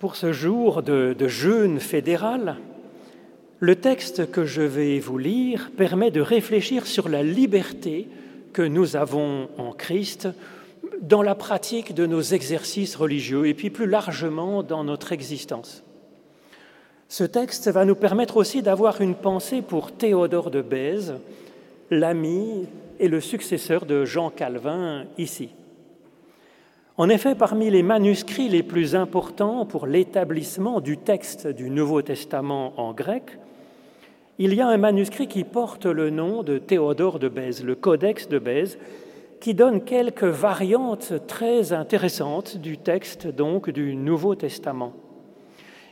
Pour ce jour de, jeûne fédéral, le texte que je vais vous lire permet de réfléchir sur la liberté que nous avons en Christ dans la pratique de nos exercices religieux et puis plus largement dans notre existence. Ce texte va nous permettre aussi d'avoir une pensée pour Théodore de Bèze, l'ami et le successeur de Jean Calvin ici. En effet, parmi les manuscrits les plus importants pour l'établissement du texte du Nouveau Testament en grec, il y a un manuscrit qui porte le nom de Théodore de Bèze, le Codex de Bèze, qui donne quelques variantes très intéressantes du texte donc du Nouveau Testament.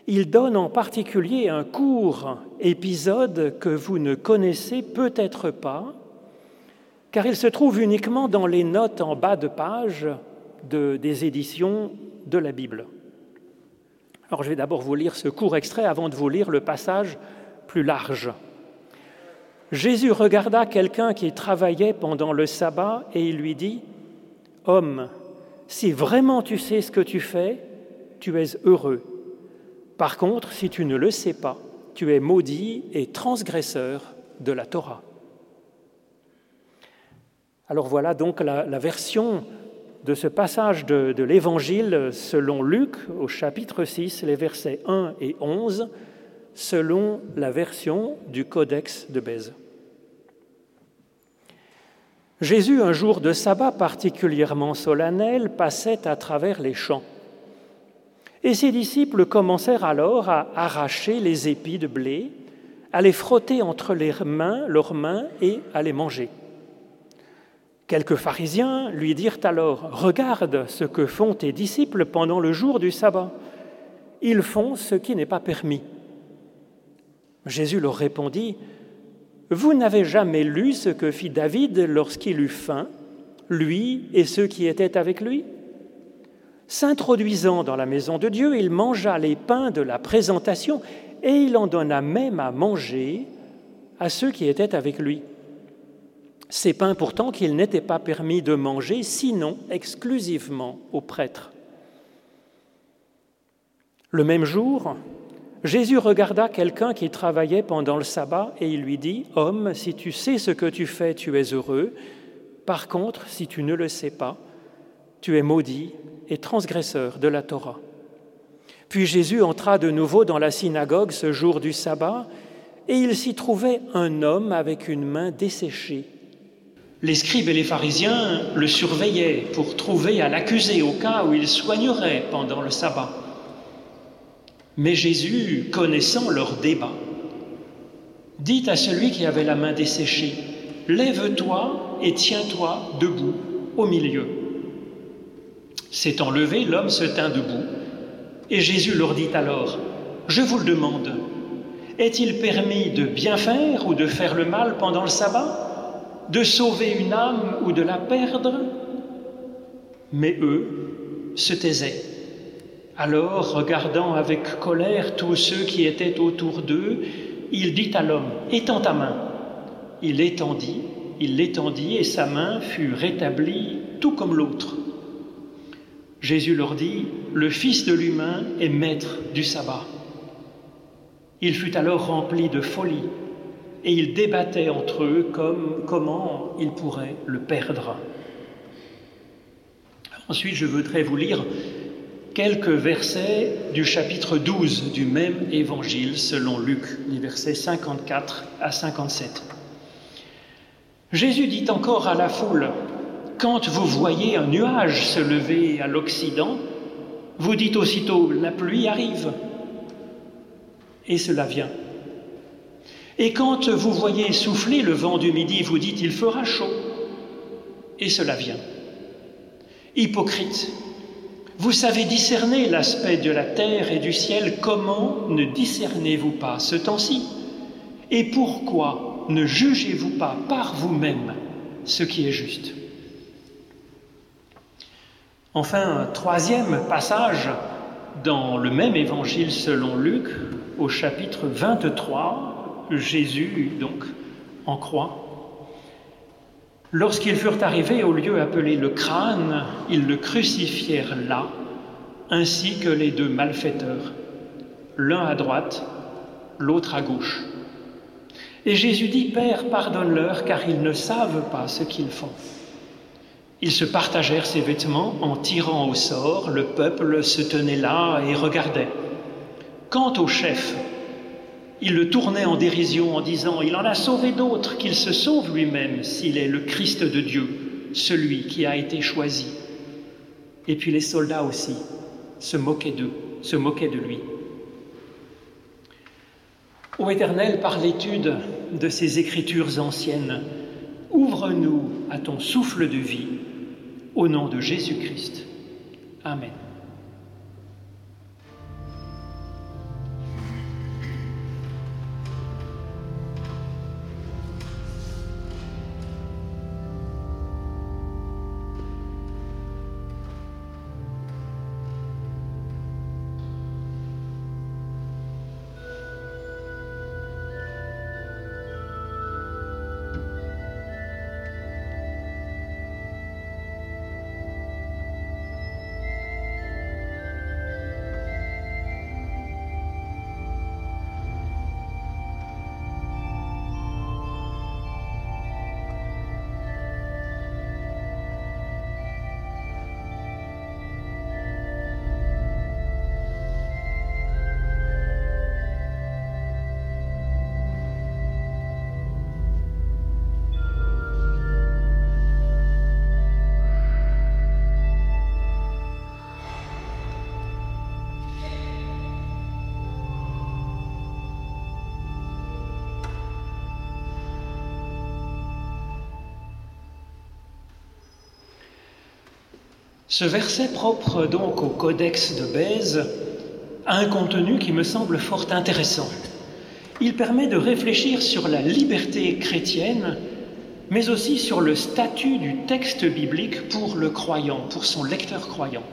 Il donne en particulier un court épisode que vous ne connaissez peut-être pas, car il se trouve uniquement dans les notes en bas de page des éditions de la Bible. Alors je vais d'abord vous lire ce court extrait avant de vous lire le passage plus large. Jésus regarda quelqu'un qui travaillait pendant le sabbat et il lui dit, Homme, si vraiment tu sais ce que tu fais, tu es heureux. Par contre, si tu ne le sais pas, tu es maudit et transgresseur de la Torah. Alors voilà donc la, la version de ce passage de, l'Évangile selon Luc au chapitre 6, les versets 1 et 11, selon la version du Codex de Bèze. Jésus, un jour de sabbat particulièrement solennel, passait à travers les champs. Et ses disciples commencèrent alors à arracher les épis de blé, à les frotter entre les mains, leurs mains et à les manger. Quelques pharisiens lui dirent alors, Regarde ce que font tes disciples pendant le jour du sabbat. Ils font ce qui n'est pas permis. Jésus leur répondit, Vous n'avez jamais lu ce que fit David lorsqu'il eut faim, lui et ceux qui étaient avec lui? S'introduisant dans la maison de Dieu, il mangea les pains de la présentation et il en donna même à manger à ceux qui étaient avec lui. Ces pains pourtant qu'il n'était pas permis de manger, sinon exclusivement aux prêtres. Le même jour, Jésus regarda quelqu'un qui travaillait pendant le sabbat et il lui dit, Homme, si tu sais ce que tu fais, tu es heureux. Par contre, si tu ne le sais pas, tu es maudit et transgresseur de la Torah. Puis Jésus entra de nouveau dans la synagogue ce jour du sabbat et il s'y trouvait un homme avec une main desséchée les scribes et les pharisiens le surveillaient pour trouver à l'accuser au cas où il soignerait pendant le sabbat. Mais Jésus, connaissant leur débat, dit à celui qui avait la main desséchée, Lève-toi et tiens-toi debout au milieu. S'étant levé, l'homme se tint debout, et Jésus leur dit alors, Je vous le demande, est-il permis de bien faire ou de faire le mal pendant le sabbat? De sauver une âme ou de la perdre Mais eux se taisaient. Alors, regardant avec colère tous ceux qui étaient autour d'eux, il dit à l'homme, Étends ta main. Il l'étendit, il l'étendit, et sa main fut rétablie tout comme l'autre. Jésus leur dit, Le Fils de l'humain est maître du sabbat. Il fut alors rempli de folie et ils débattaient entre eux comme, comment ils pourraient le perdre. Ensuite, je voudrais vous lire quelques versets du chapitre 12 du même évangile selon Luc, les versets 54 à 57. Jésus dit encore à la foule, Quand vous voyez un nuage se lever à l'Occident, vous dites aussitôt, la pluie arrive. Et cela vient. Et quand vous voyez souffler le vent du midi, vous dites il fera chaud. Et cela vient. Hypocrite, vous savez discerner l'aspect de la terre et du ciel, comment ne discernez-vous pas ce temps-ci? Et pourquoi ne jugez-vous pas par vous-même ce qui est juste? Enfin, troisième passage dans le même évangile selon Luc, au chapitre 23, Jésus, donc, en croix. Lorsqu'ils furent arrivés au lieu appelé le crâne, ils le crucifièrent là, ainsi que les deux malfaiteurs, l'un à droite, l'autre à gauche. Et Jésus dit, Père, pardonne-leur, car ils ne savent pas ce qu'ils font. Ils se partagèrent ses vêtements en tirant au sort, le peuple se tenait là et regardait. Quant au chef, il le tournait en dérision en disant, Il en a sauvé d'autres, qu'il se sauve lui-même s'il est le Christ de Dieu, celui qui a été choisi. Et puis les soldats aussi se moquaient d'eux, se moquaient de lui. Ô Éternel, par l'étude de ces écritures anciennes, ouvre-nous à ton souffle de vie, au nom de Jésus-Christ. Amen. Ce verset propre donc au codex de Bèze a un contenu qui me semble fort intéressant. Il permet de réfléchir sur la liberté chrétienne, mais aussi sur le statut du texte biblique pour le croyant, pour son lecteur croyant.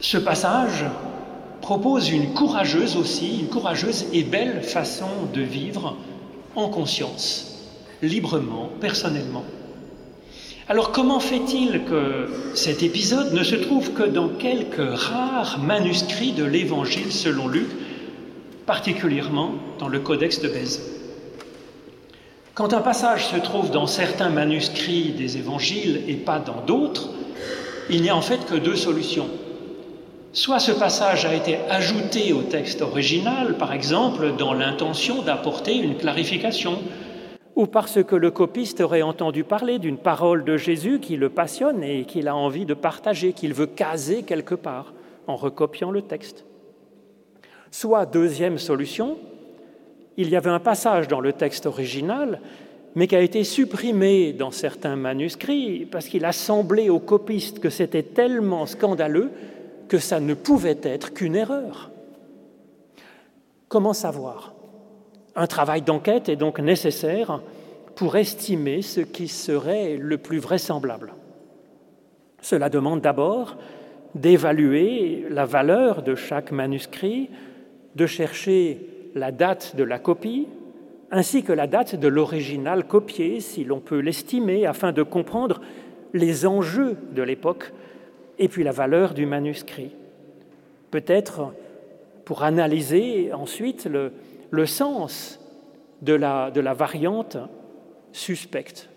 Ce passage propose une courageuse aussi, une courageuse et belle façon de vivre en conscience, librement, personnellement. Alors comment fait-il que cet épisode ne se trouve que dans quelques rares manuscrits de l'Évangile selon Luc, particulièrement dans le Codex de Bèze? Quand un passage se trouve dans certains manuscrits des Évangiles et pas dans d'autres, il n'y a en fait que deux solutions. Soit ce passage a été ajouté au texte original, par exemple, dans l'intention d'apporter une clarification, ou parce que le copiste aurait entendu parler d'une parole de Jésus qui le passionne et qu'il a envie de partager, qu'il veut caser quelque part en recopiant le texte. Soit, deuxième solution, il y avait un passage dans le texte original, mais qui a été supprimé dans certains manuscrits parce qu'il a semblé au copiste que c'était tellement scandaleux que ça ne pouvait être qu'une erreur. Comment savoir? Un travail d'enquête est donc nécessaire pour estimer ce qui serait le plus vraisemblable. Cela demande d'abord d'évaluer la valeur de chaque manuscrit, de chercher la date de la copie, ainsi que la date de l'original copié, si l'on peut l'estimer, afin de comprendre les enjeux de l'époque et puis la valeur du manuscrit. Peut-être pour analyser ensuite le, le sens de la, variante suspecte.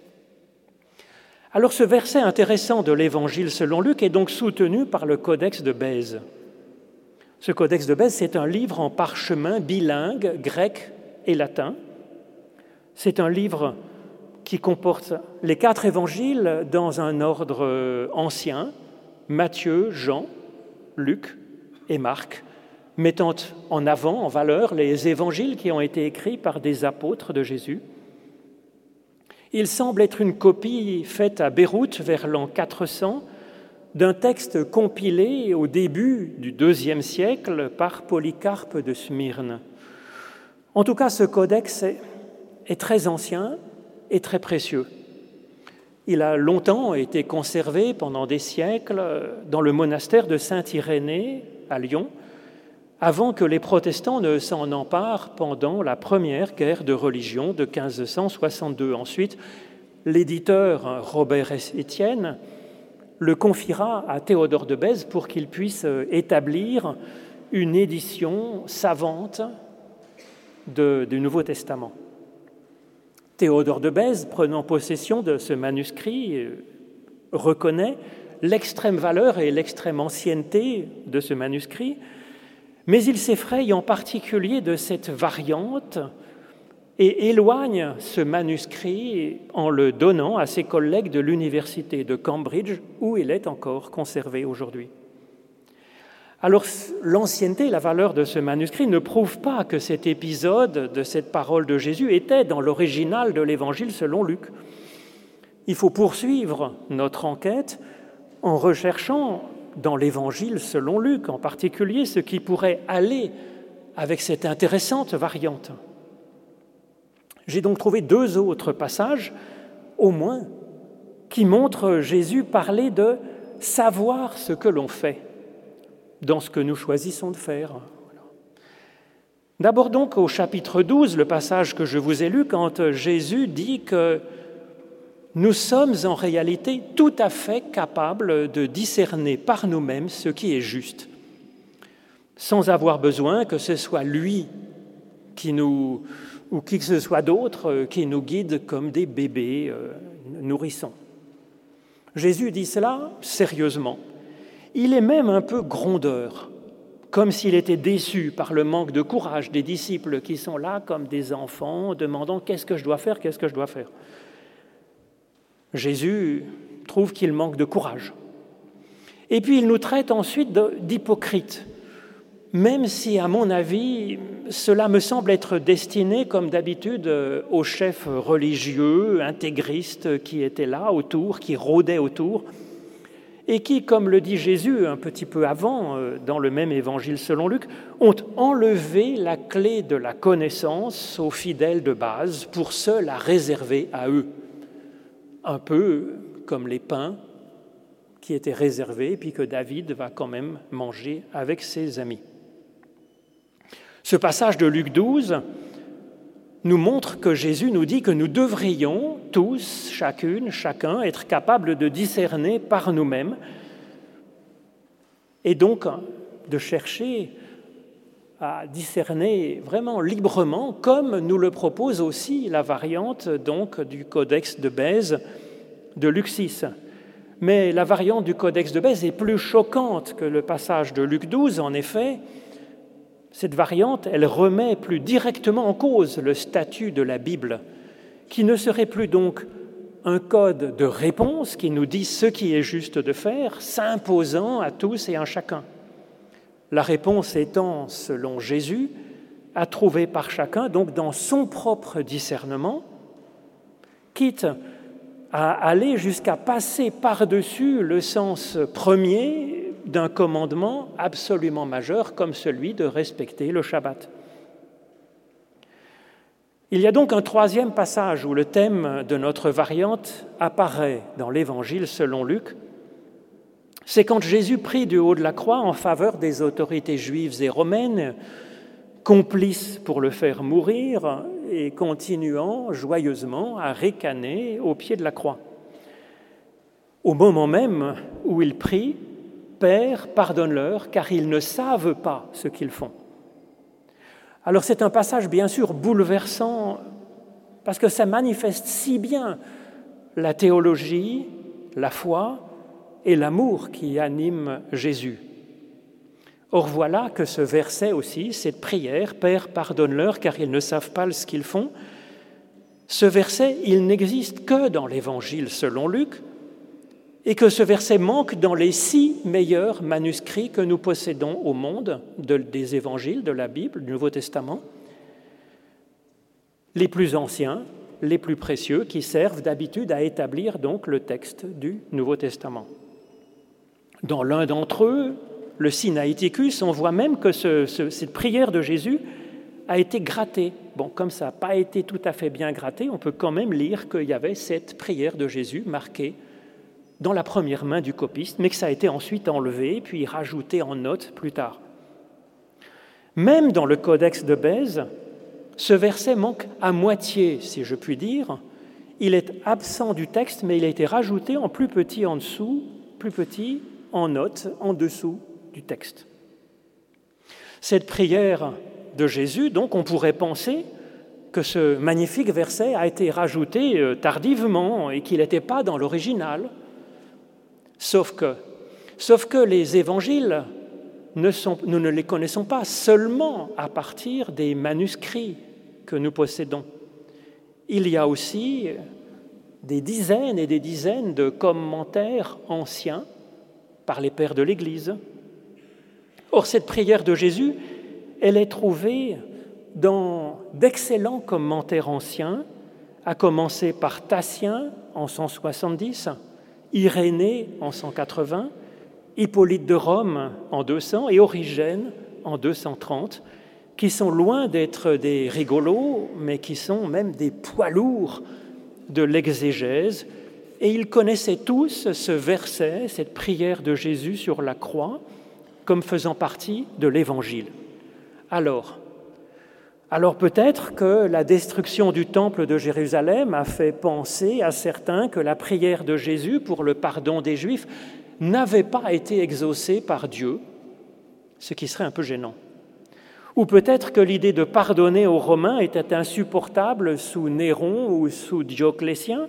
Alors ce verset intéressant de l'Évangile selon Luc est donc soutenu par le Codex de Bèze. Ce Codex de Bèze, c'est un livre en parchemin bilingue, grec et latin. C'est un livre qui comporte les quatre évangiles dans un ordre ancien, Matthieu, Jean, Luc et Marc, mettant en avant, en valeur, les évangiles qui ont été écrits par des apôtres de Jésus. Il semble être une copie faite à Beyrouth vers l'an 400 d'un texte compilé au début du deuxième siècle par Polycarpe de Smyrne. En tout cas, ce codex est très ancien et très précieux. Il a longtemps été conservé pendant des siècles dans le monastère de Saint-Irénée à Lyon, avant que les protestants ne s'en emparent pendant la première guerre de religion de 1562. Ensuite, l'éditeur Robert Étienne le confiera à Théodore de Bèze pour qu'il puisse euh, établir une édition savante du Nouveau Testament. Théodore de Bèze, prenant possession de ce manuscrit, euh, reconnaît l'extrême valeur et l'extrême ancienneté de ce manuscrit, mais il s'effraie en particulier de cette variante et éloigne ce manuscrit en le donnant à ses collègues de l'université de Cambridge, où il est encore conservé aujourd'hui. Alors l'ancienneté, la valeur de ce manuscrit ne prouve pas que cet épisode de cette parole de Jésus était dans l'original de l'Évangile selon Luc. Il faut poursuivre notre enquête en recherchant dans l'Évangile selon Luc en particulier ce qui pourrait aller avec cette intéressante variante. J'ai donc trouvé deux autres passages, au moins, qui montrent Jésus parler de savoir ce que l'on fait dans ce que nous choisissons de faire. D'abord donc au chapitre 12, le passage que je vous ai lu, quand Jésus dit que nous sommes en réalité tout à fait capables de discerner par nous-mêmes ce qui est juste, sans avoir besoin que ce soit lui ou qui que ce soit d'autre qui nous guide comme des bébés euh, nourrissons. Jésus dit cela sérieusement. Il est même un peu grondeur, comme s'il était déçu par le manque de courage des disciples qui sont là comme des enfants, demandant qu'est-ce que je dois faire, qu'est-ce que je dois faire. Jésus trouve qu'il manque de courage. Et puis il nous traite ensuite d'hypocrites, même si, à mon avis, cela me semble être destiné, comme d'habitude, aux chefs religieux, intégristes qui étaient là autour, qui rôdaient autour, et qui, comme le dit Jésus un petit peu avant, euh, dans le même évangile selon Luc, ont enlevé la clé de la connaissance aux fidèles de base pour se la réserver à eux un peu comme les pains qui étaient réservés, puis que David va quand même manger avec ses amis. Ce passage de Luc 12 nous montre que Jésus nous dit que nous devrions tous, chacune, chacun, être capables de discerner par nous-mêmes et donc de chercher à discerner vraiment librement, comme nous le propose aussi la variante donc du Codex de Bèze de Luxis. Mais la variante du Codex de Bèze est plus choquante que le passage de Luc 12. En effet, cette variante, elle remet plus directement en cause le statut de la Bible, qui ne serait plus donc un code de réponse qui nous dit ce qui est juste de faire, s'imposant à tous et à chacun. La réponse étant, selon Jésus, à trouver par chacun, donc dans son propre discernement, quitte à aller jusqu'à passer par-dessus le sens premier d'un commandement absolument majeur comme celui de respecter le Shabbat. Il y a donc un troisième passage où le thème de notre variante apparaît dans l'Évangile selon Luc, c'est quand Jésus prie du haut de la croix en faveur des autorités juives et romaines, complices pour le faire mourir et continuant joyeusement à ricaner au pied de la croix. Au moment même où il prie, Père, pardonne-leur, car ils ne savent pas ce qu'ils font. Alors c'est un passage bien sûr bouleversant, parce que ça manifeste si bien la théologie, la foi, et l'amour qui anime Jésus. Or voilà que ce verset aussi, cette prière, Père, pardonne-leur car ils ne savent pas ce qu'ils font, ce verset, il n'existe que dans l'Évangile selon Luc, et que ce verset manque dans les six meilleurs manuscrits que nous possédons au monde des évangiles, de la Bible, du Nouveau Testament, les plus anciens, les plus précieux, qui servent d'habitude à établir donc le texte du Nouveau Testament. Dans l'un d'entre eux, le Sinaïticus, on voit même que cette prière de Jésus a été grattée. Bon, comme ça n'a pas été tout à fait bien gratté, on peut quand même lire qu'il y avait cette prière de Jésus marquée dans la première main du copiste, mais que ça a été ensuite enlevé, puis rajouté en note plus tard. Même dans le Codex de Bèze, ce verset manque à moitié, si je puis dire. Il est absent du texte, mais il a été rajouté en plus petit en dessous plus petit, en note, en dessous du texte. Cette prière de Jésus, donc, on pourrait penser que ce magnifique verset a été rajouté euh, tardivement et qu'il n'était pas dans l'original. Sauf que, les évangiles, ne sont, nous ne les connaissons pas seulement à partir des manuscrits que nous possédons. Il y a aussi des dizaines et des dizaines de commentaires anciens par les pères de l'Église. Or, cette prière de Jésus, elle est trouvée dans d'excellents commentaires anciens, à commencer par Tatien en 170, Irénée en 180, Hippolyte de Rome en 200 et Origène en 230, qui sont loin d'être des rigolos, mais qui sont même des poids lourds de l'exégèse. Et ils connaissaient tous ce verset, cette prière de Jésus sur la croix, comme faisant partie de l'Évangile. Alors, alors peut-être que la destruction du temple de Jérusalem a fait penser à certains que la prière de Jésus pour le pardon des Juifs n'avait pas été exaucée par Dieu, ce qui serait un peu gênant. Ou peut-être que l'idée de pardonner aux Romains était insupportable sous Néron ou sous Dioclétien,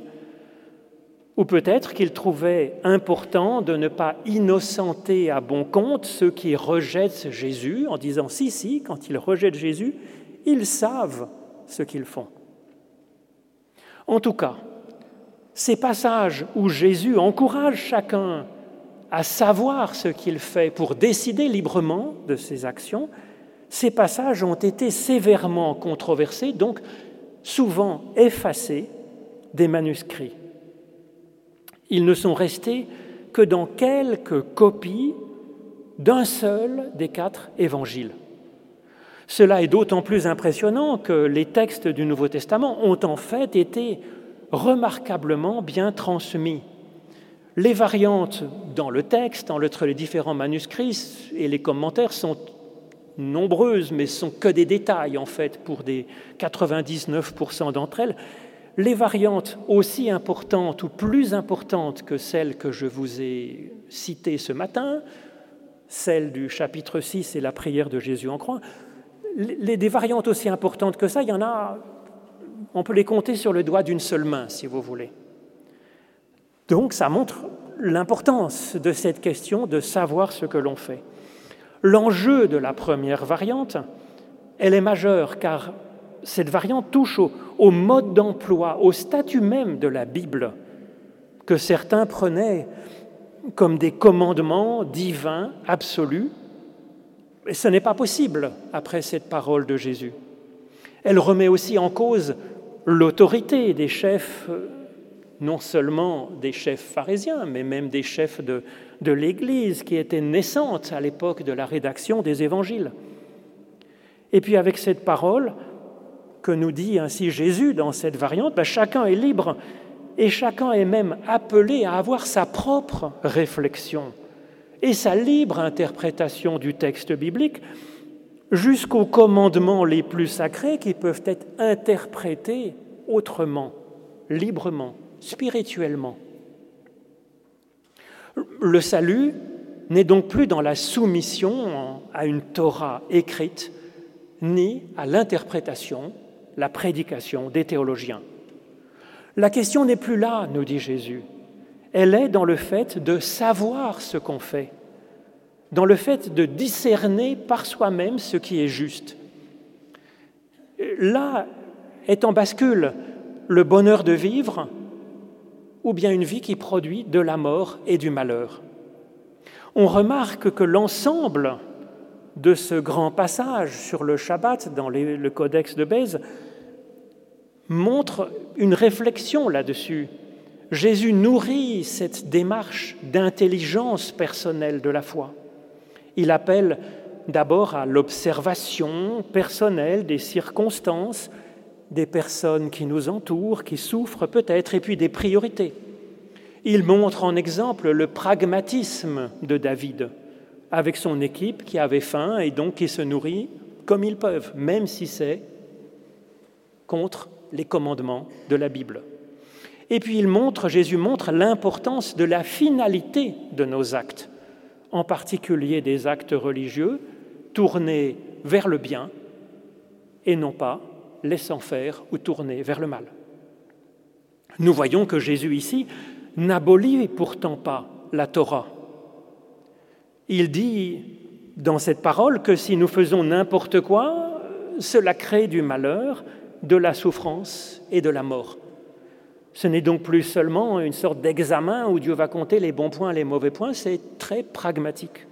ou peut-être qu'ils trouvaient important de ne pas innocenter à bon compte ceux qui rejettent Jésus en disant si, si, quand ils rejettent Jésus, ils savent ce qu'ils font. En tout cas, ces passages où Jésus encourage chacun à savoir ce qu'il fait pour décider librement de ses actions, ces passages ont été sévèrement controversés, donc souvent effacés des manuscrits. Ils ne sont restés que dans quelques copies d'un seul des quatre évangiles. Cela est d'autant plus impressionnant que les textes du Nouveau Testament ont en fait été remarquablement bien transmis. Les variantes dans le texte, entre les différents manuscrits et les commentaires sont nombreuses, mais sont que des détails en fait pour des 99% d'entre elles. Les variantes aussi importantes ou plus importantes que celles que je vous ai citées ce matin, celle du chapitre 6 et la prière de Jésus en croix, les, des variantes aussi importantes que ça, il y en a, on peut les compter sur le doigt d'une seule main, si vous voulez. Donc ça montre l'importance de cette question de savoir ce que l'on fait. L'enjeu de la première variante, elle est majeure car cette variante touche au, au mode d'emploi, au statut même de la Bible, que certains prenaient comme des commandements divins absolus et ce n'est pas possible après cette parole de Jésus. Elle remet aussi en cause l'autorité des chefs, non seulement des chefs pharisiens, mais même des chefs de, de l'Église qui étaient naissantes à l'époque de la rédaction des évangiles. Et puis avec cette parole que nous dit ainsi Jésus dans cette variante, ben, chacun est libre et chacun est même appelé à avoir sa propre réflexion et sa libre interprétation du texte biblique jusqu'aux commandements les plus sacrés qui peuvent être interprétés autrement, librement, spirituellement. Le salut n'est donc plus dans la soumission à une Torah écrite, ni à l'interprétation, la prédication des théologiens. La question n'est plus là, nous dit Jésus elle est dans le fait de savoir ce qu'on fait, dans le fait de discerner par soi-même ce qui est juste. Là est en bascule le bonheur de vivre ou bien une vie qui produit de la mort et du malheur. On remarque que l'ensemble de ce grand passage sur le Shabbat dans le Codex de Bèze montre une réflexion là-dessus Jésus nourrit cette démarche d'intelligence personnelle de la foi. Il appelle d'abord à l'observation personnelle des circonstances, des personnes qui nous entourent, qui souffrent peut-être, et puis des priorités. Il montre en exemple le pragmatisme de David, avec son équipe qui avait faim et donc qui se nourrit comme ils peuvent, même si c'est contre les commandements de la Bible. Et puis il montre, Jésus montre l'importance de la finalité de nos actes, en particulier des actes religieux tournés vers le bien et non pas laissant faire ou tournés vers le mal. Nous voyons que Jésus ici n'abolit pourtant pas la Torah. Il dit dans cette parole que si nous faisons n'importe quoi, cela crée du malheur, de la souffrance et de la mort. Ce n'est donc plus seulement une sorte d'examen où Dieu va compter les bons points, les mauvais points, c'est très pragmatique.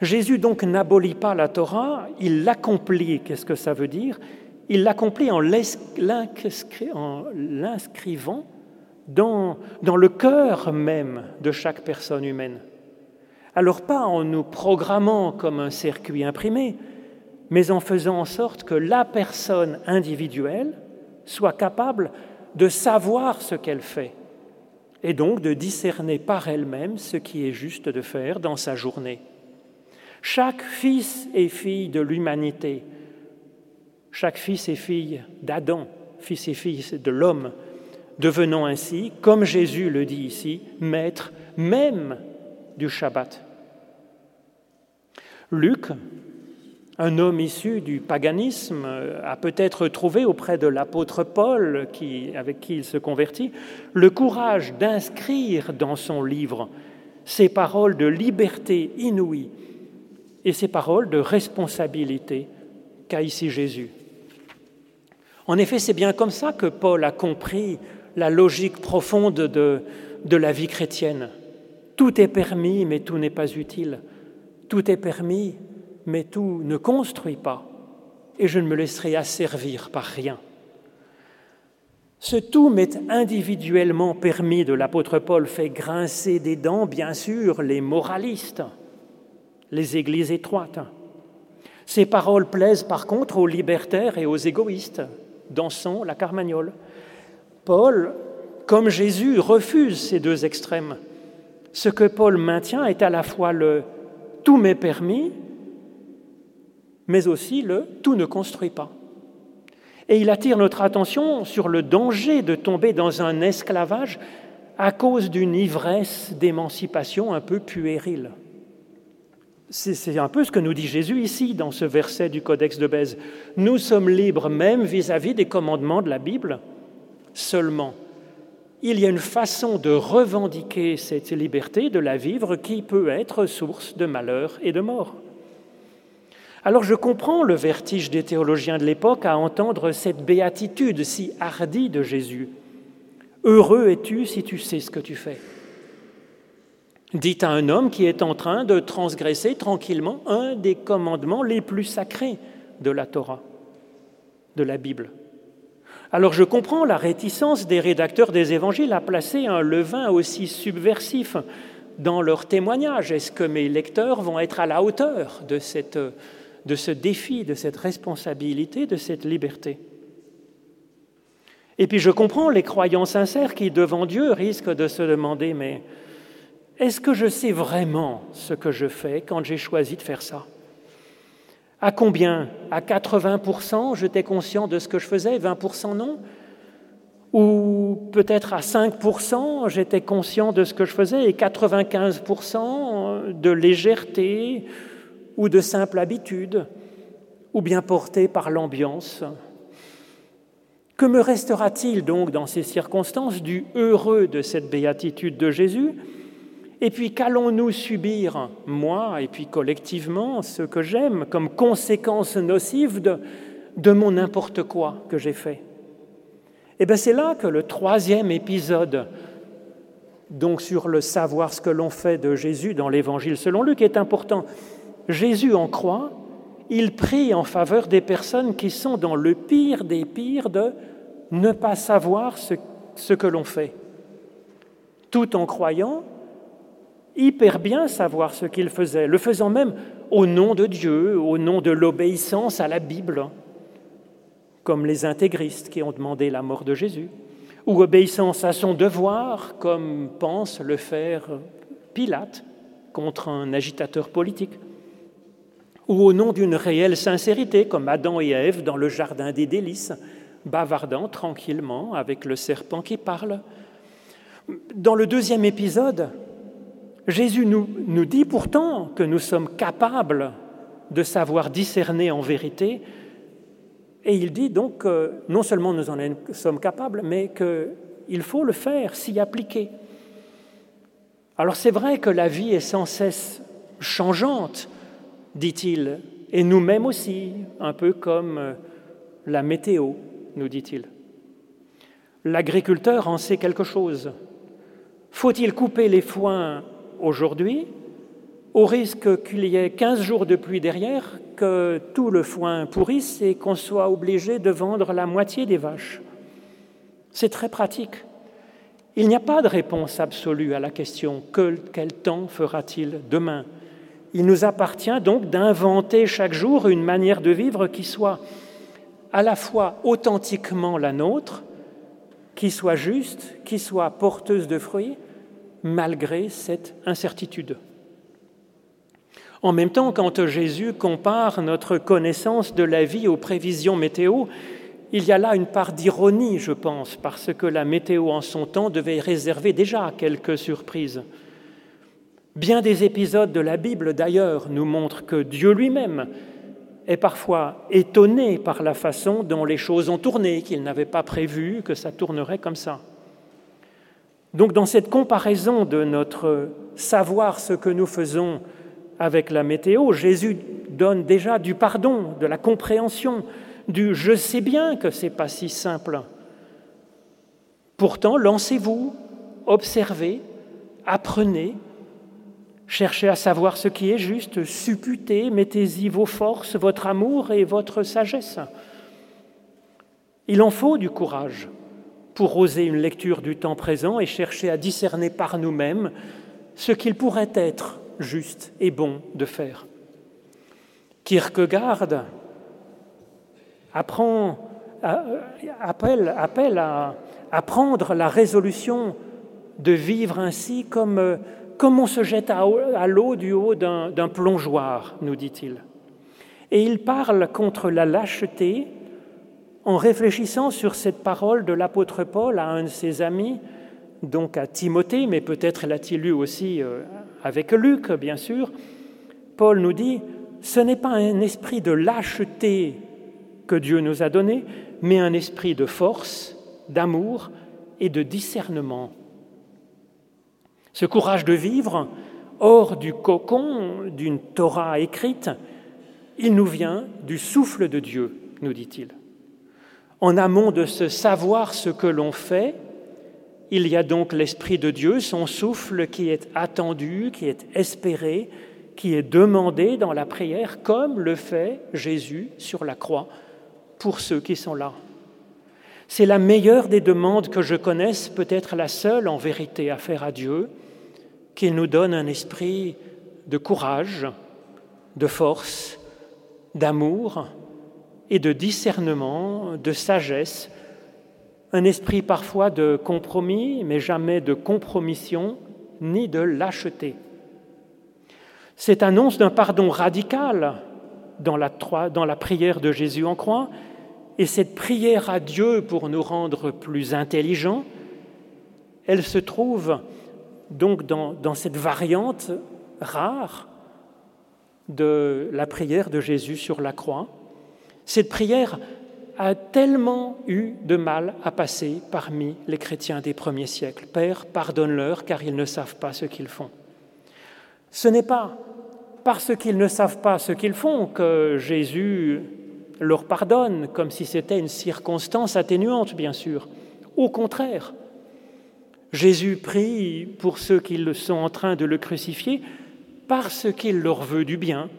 Jésus donc n'abolit pas la Torah, il l'accomplit. Qu'est-ce que ça veut dire? Il l'accomplit en l'inscrivant dans, dans le cœur même de chaque personne humaine. Alors pas en nous programmant comme un circuit imprimé, mais en faisant en sorte que la personne individuelle soit capable de savoir ce qu'elle fait et donc de discerner par elle-même ce qui est juste de faire dans sa journée. Chaque fils et fille de l'humanité, chaque fils et fille d'Adam, fils et fille de l'homme, devenant ainsi, comme Jésus le dit ici, maître même du Shabbat. Luc un homme issu du paganisme a peut-être trouvé auprès de l'apôtre Paul, avec qui il se convertit, le courage d'inscrire dans son livre ces paroles de liberté inouïe et ces paroles de responsabilité qu'a ici Jésus. En effet, c'est bien comme ça que Paul a compris la logique profonde de, de la vie chrétienne. Tout est permis, mais tout n'est pas utile. Tout est permis, mais tout ne construit pas, et je ne me laisserai asservir par rien. Ce tout m'est individuellement permis de l'apôtre Paul fait grincer des dents, bien sûr, les moralistes, les églises étroites. Ces paroles plaisent par contre aux libertaires et aux égoïstes, dansant la carmagnole. Paul, comme Jésus, refuse ces deux extrêmes. Ce que Paul maintient est à la fois le tout m'est permis mais aussi le tout ne construit pas. Et il attire notre attention sur le danger de tomber dans un esclavage à cause d'une ivresse d'émancipation un peu puérile. C'est un peu ce que nous dit Jésus ici dans ce verset du Codex de Bèze. Nous sommes libres même vis-à-vis -vis des commandements de la Bible. Seulement, il y a une façon de revendiquer cette liberté, de la vivre, qui peut être source de malheur et de mort. Alors je comprends le vertige des théologiens de l'époque à entendre cette béatitude si hardie de Jésus. Heureux es-tu si tu sais ce que tu fais. Dites à un homme qui est en train de transgresser tranquillement un des commandements les plus sacrés de la Torah, de la Bible. Alors je comprends la réticence des rédacteurs des évangiles à placer un levain aussi subversif dans leur témoignage. Est-ce que mes lecteurs vont être à la hauteur de cette de ce défi, de cette responsabilité, de cette liberté. Et puis je comprends les croyants sincères qui, devant Dieu, risquent de se demander, mais est-ce que je sais vraiment ce que je fais quand j'ai choisi de faire ça? À combien? À 80% j'étais conscient de ce que je faisais, 20% non? Ou peut-être à 5% j'étais conscient de ce que je faisais? Et 95% de légèreté? Ou de simple habitude, ou bien porté par l'ambiance. Que me restera-t-il donc dans ces circonstances du heureux de cette béatitude de Jésus? Et puis qu'allons-nous subir, moi et puis collectivement, ce que j'aime, comme conséquence nocive de, de mon n'importe quoi que j'ai fait? Eh bien c'est là que le troisième épisode donc sur le savoir ce que l'on fait de Jésus dans l'Évangile selon Luc est important. Jésus en croit, il prie en faveur des personnes qui sont dans le pire des pires de ne pas savoir ce, que l'on fait, tout en croyant hyper bien savoir ce qu'il faisait, le faisant même au nom de Dieu, au nom de l'obéissance à la Bible, comme les intégristes qui ont demandé la mort de Jésus, ou obéissance à son devoir, comme pense le faire Pilate contre un agitateur politique ou au nom d'une réelle sincérité, comme Adam et Ève dans le Jardin des délices, bavardant tranquillement avec le serpent qui parle. Dans le deuxième épisode, Jésus nous, nous dit pourtant que nous sommes capables de savoir discerner en vérité, et il dit donc que non seulement nous en sommes capables, mais qu'il faut le faire, s'y appliquer. Alors c'est vrai que la vie est sans cesse changeante, dit-il, et nous-mêmes aussi, un peu comme la météo, nous dit-il. L'agriculteur en sait quelque chose. Faut-il couper les foins aujourd'hui, au risque qu'il y ait 15 jours de pluie derrière, que tout le foin pourrisse et qu'on soit obligé de vendre la moitié des vaches? C'est très pratique. Il n'y a pas de réponse absolue à la question quel temps fera-t-il demain? Il nous appartient donc d'inventer chaque jour une manière de vivre qui soit à la fois authentiquement la nôtre, qui soit juste, qui soit porteuse de fruits, malgré cette incertitude. En même temps, quand Jésus compare notre connaissance de la vie aux prévisions météo, il y a là une part d'ironie, je pense, parce que la météo en son temps devait réserver déjà quelques surprises. Bien des épisodes de la Bible, d'ailleurs, nous montrent que Dieu lui-même est parfois étonné par la façon dont les choses ont tourné, qu'il n'avait pas prévu que ça tournerait comme ça. Donc dans cette comparaison de notre savoir ce que nous faisons avec la météo, Jésus donne déjà du pardon, de la compréhension, du je sais bien que ce n'est pas si simple. Pourtant, lancez-vous, observez, apprenez, cherchez à savoir ce qui est juste, supputez, mettez-y vos forces, votre amour et votre sagesse. Il en faut du courage pour oser une lecture du temps présent et chercher à discerner par nous-mêmes ce qu'il pourrait être juste et bon de faire. Kierkegaard apprend, appelle, appelle à, à, prendre la résolution de vivre ainsi comme, comme on se jette à, l'eau du haut d'un plongeoir, nous dit-il. Et il parle contre la lâcheté en réfléchissant sur cette parole de l'apôtre Paul à un de ses amis, donc à Timothée, mais peut-être l'a-t-il lu aussi euh, avec Luc, bien sûr. Paul nous dit, ce n'est pas un esprit de lâcheté que Dieu nous a donné, mais un esprit de force, d'amour et de discernement. Ce courage de vivre hors du cocon d'une Torah écrite, il nous vient du souffle de Dieu, nous dit-il. En amont de ce savoir ce que l'on fait, il y a donc l'Esprit de Dieu, son souffle qui est attendu, qui est espéré, qui est demandé dans la prière, comme le fait Jésus sur la croix pour ceux qui sont là. C'est la meilleure des demandes que je connaisse, peut-être la seule en vérité à faire à Dieu, qu'il nous donne un esprit de courage, de force, d'amour et de discernement, de sagesse, un esprit parfois de compromis, mais jamais de compromission ni de lâcheté. Cette annonce d'un pardon radical dans la, prière de Jésus en croix, et cette prière à Dieu pour nous rendre plus intelligents, elle se trouve donc dans, cette variante rare de la prière de Jésus sur la croix. Cette prière a tellement eu de mal à passer parmi les chrétiens des premiers siècles. Père, pardonne-leur car ils ne savent pas ce qu'ils font. Ce n'est pas parce qu'ils ne savent pas ce qu'ils font que Jésus leur pardonne, comme si c'était une circonstance atténuante, bien sûr. Au contraire, Jésus prie pour ceux qui sont en train de le crucifier parce qu'il leur veut du bien.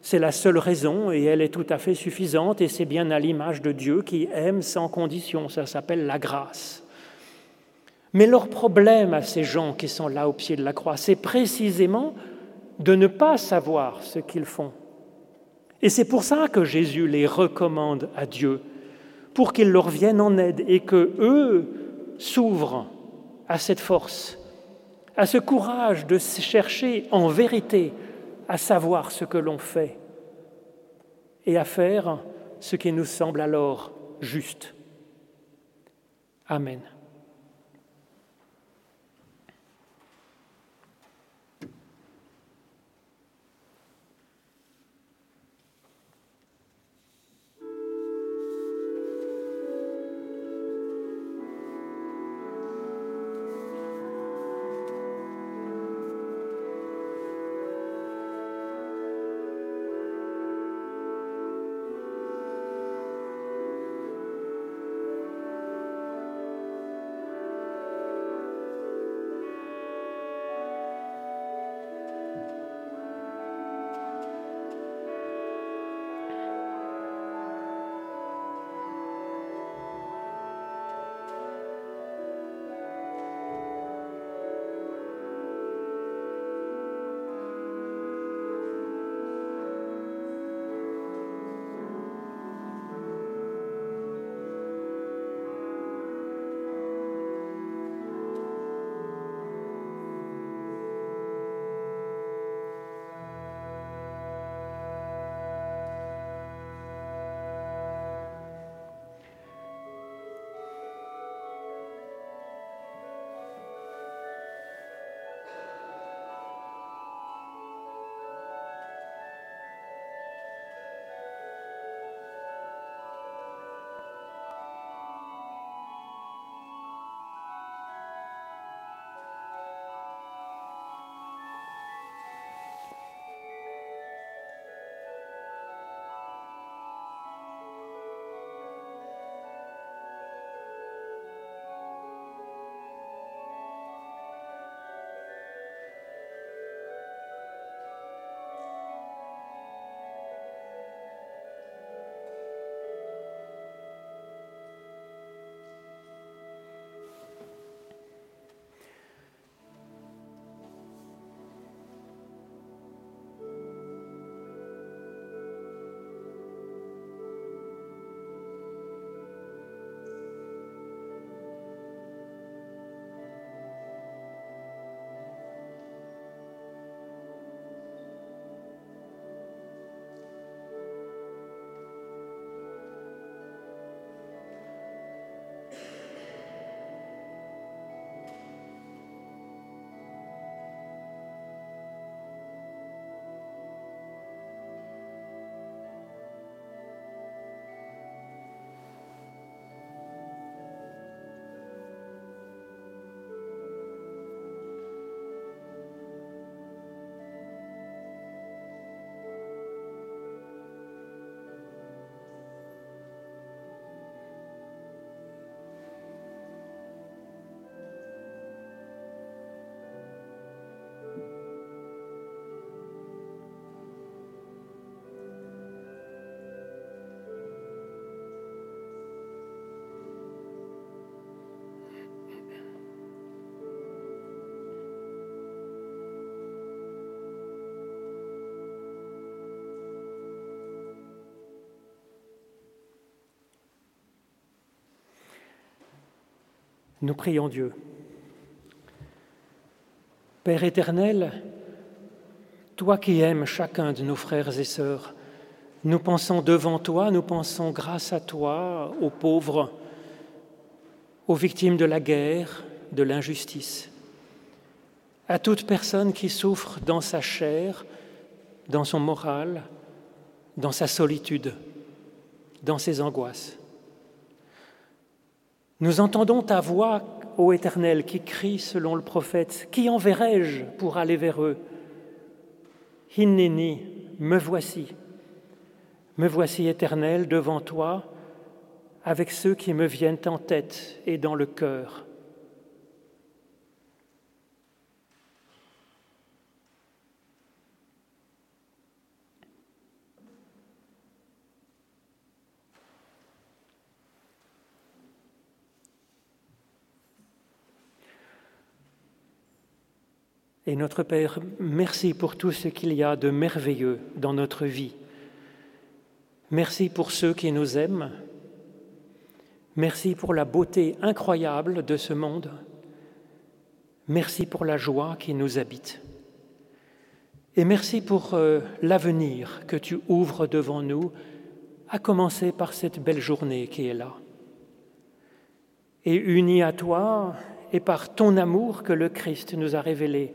C'est la seule raison et elle est tout à fait suffisante et c'est bien à l'image de Dieu qui aime sans condition. Ça s'appelle la grâce. Mais leur problème à ces gens qui sont là au pied de la croix, c'est précisément de ne pas savoir ce qu'ils font. Et c'est pour ça que Jésus les recommande à Dieu, pour qu'il leur vienne en aide et que eux s'ouvrent à cette force, à ce courage de chercher en vérité à savoir ce que l'on fait et à faire ce qui nous semble alors juste. Amen. Nous prions Dieu. Père éternel, toi qui aimes chacun de nos frères et sœurs, nous pensons devant toi, nous pensons grâce à toi aux pauvres, aux victimes de la guerre, de l'injustice, à toute personne qui souffre dans sa chair, dans son moral, dans sa solitude, dans ses angoisses. Nous entendons ta voix, ô Éternel, qui crie selon le prophète, Qui enverrai-je pour aller vers eux? Hinneni, me voici. Me voici, Éternel, devant toi, avec ceux qui me viennent en tête et dans le cœur. Et notre Père, merci pour tout ce qu'il y a de merveilleux dans notre vie. Merci pour ceux qui nous aiment. Merci pour la beauté incroyable de ce monde. Merci pour la joie qui nous habite. Et merci pour euh, l'avenir que tu ouvres devant nous, à commencer par cette belle journée qui est là. et unis à toi et par ton amour que le Christ nous a révélé,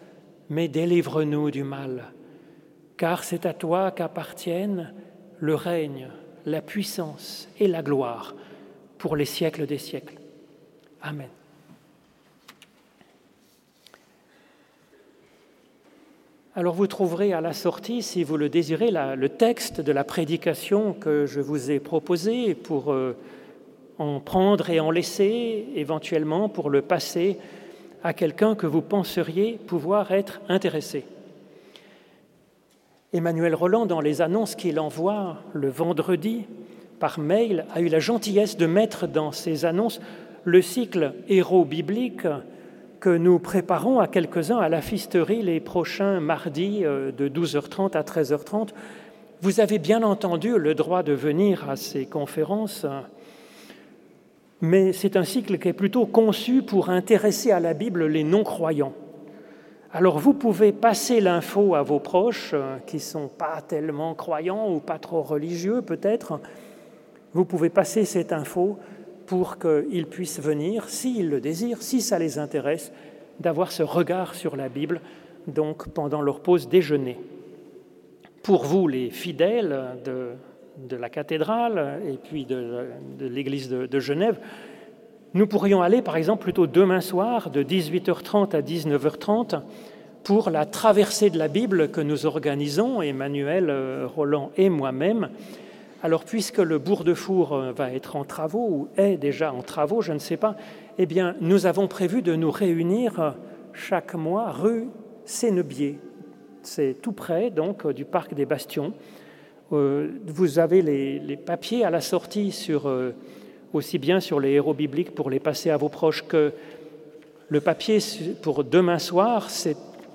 mais délivre-nous du mal. Car c'est à toi qu'appartiennent le règne, la puissance et la gloire pour les siècles des siècles. Amen. Alors vous trouverez à la sortie, si vous le désirez, le texte de la prédication que je vous ai proposé pour euh, en prendre et en laisser, éventuellement pour le passer à quelqu'un que vous penseriez pouvoir être intéressé. Emmanuel Roland, dans les annonces qu'il envoie le vendredi par mail, a eu la gentillesse de mettre dans ses annonces le cycle héros biblique que nous préparons à quelques-uns à la fisterie les prochains mardis euh, de 12h30 à 13h30. Vous avez bien entendu le droit de venir à ces conférences, mais c'est un cycle qui est plutôt conçu pour intéresser à la Bible les non-croyants. Alors vous pouvez passer l'info à vos proches euh, qui ne sont pas tellement croyants ou pas trop religieux peut-être. Vous pouvez passer cette info pour qu'ils puissent venir, s'ils le désirent, si ça les intéresse, d'avoir ce regard sur la Bible, donc pendant leur pause déjeuner. Pour vous, les fidèles de, la cathédrale et puis de, l'église de, de Genève, nous pourrions aller, par exemple, plutôt demain soir, de 18h30 à 19h30, pour la traversée de la Bible que nous organisons, Emmanuel euh, Roland et moi-même, alors, puisque le bourg de Four euh, va être en travaux, ou est déjà en travaux, je ne sais pas, eh bien, nous avons prévu de nous réunir euh, chaque mois rue Sénebier. C'est tout près, donc, du parc des Bastions. Vous avez les, papiers à la sortie sur, aussi bien sur les héros bibliques pour les passer à vos proches que le papier pour demain soir,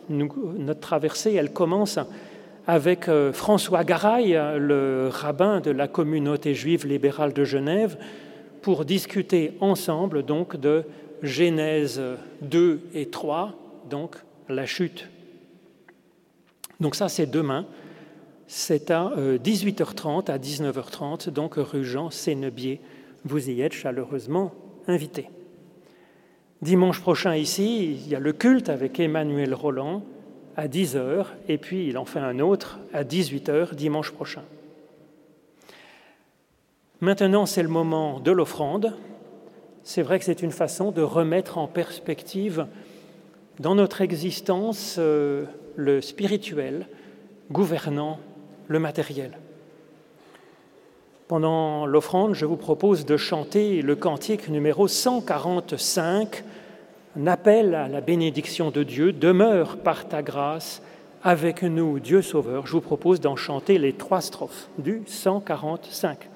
notre traversée, elle commence avec euh, François Garaille, le rabbin de la communauté juive libérale de Genève, pour discuter ensemble donc de Genèse 2 et 3, donc la chute. Donc ça c'est demain, c'est à 18h30 euh, à 19h30, donc rue Jean Sénebier. Vous y êtes chaleureusement invités. Dimanche prochain ici, il y a le culte avec Emmanuel Roland à 10h et puis il en fait un autre à 18h dimanche prochain. Maintenant, c'est le moment de l'offrande. C'est vrai que c'est une façon de remettre en perspective dans notre existence euh, le spirituel gouvernant le matériel. Pendant l'offrande, je vous propose de chanter le cantique numéro 145 un appel à la bénédiction de Dieu, demeure par ta grâce avec nous, Dieu Sauveur. Je vous propose d'en chanter les trois strophes du 145.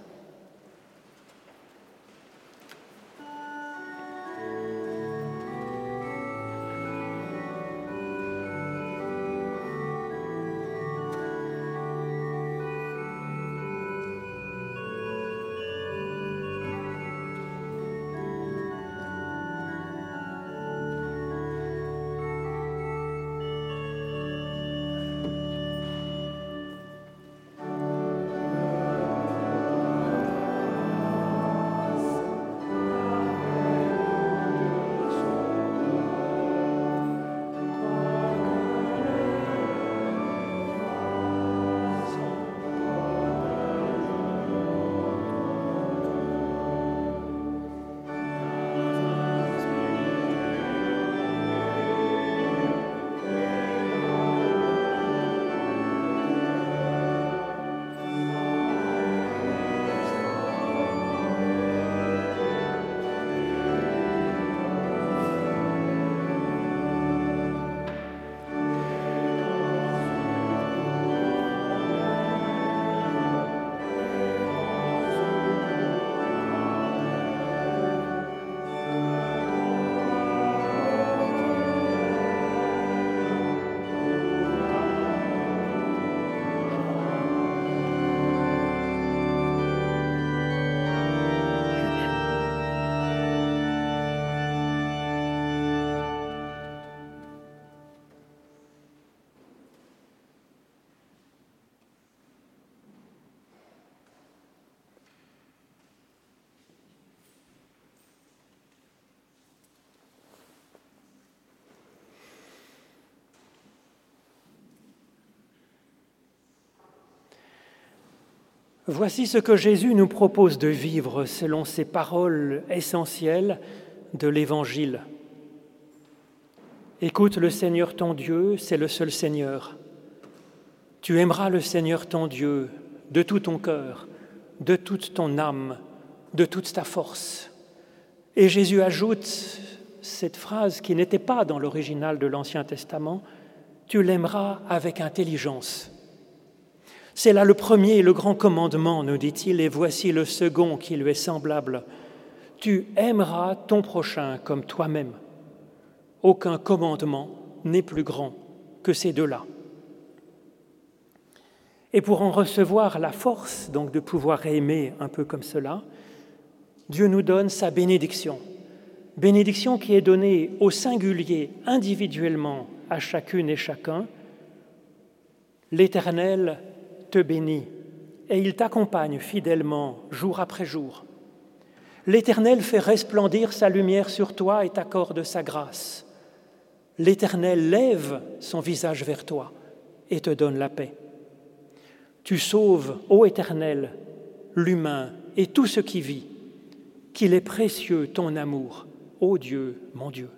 Voici ce que Jésus nous propose de vivre selon ces paroles essentielles de l'Évangile. Écoute le Seigneur ton Dieu, c'est le seul Seigneur. Tu aimeras le Seigneur ton Dieu de tout ton cœur, de toute ton âme, de toute ta force. Et Jésus ajoute cette phrase qui n'était pas dans l'original de l'Ancien Testament, Tu l'aimeras avec intelligence. C'est là le premier et le grand commandement, nous dit-il, et voici le second qui lui est semblable. Tu aimeras ton prochain comme toi-même. Aucun commandement n'est plus grand que ces deux-là. Et pour en recevoir la force, donc de pouvoir aimer un peu comme cela, Dieu nous donne sa bénédiction. Bénédiction qui est donnée au singulier, individuellement, à chacune et chacun. L'Éternel te bénit et il t'accompagne fidèlement jour après jour. L'Éternel fait resplendir sa lumière sur toi et t'accorde sa grâce l'Éternel lève son visage vers toi et te donne la paix. Tu sauves, ô Éternel, l'humain et tout ce qui vit, qu'il est précieux ton amour, ô Dieu, mon Dieu.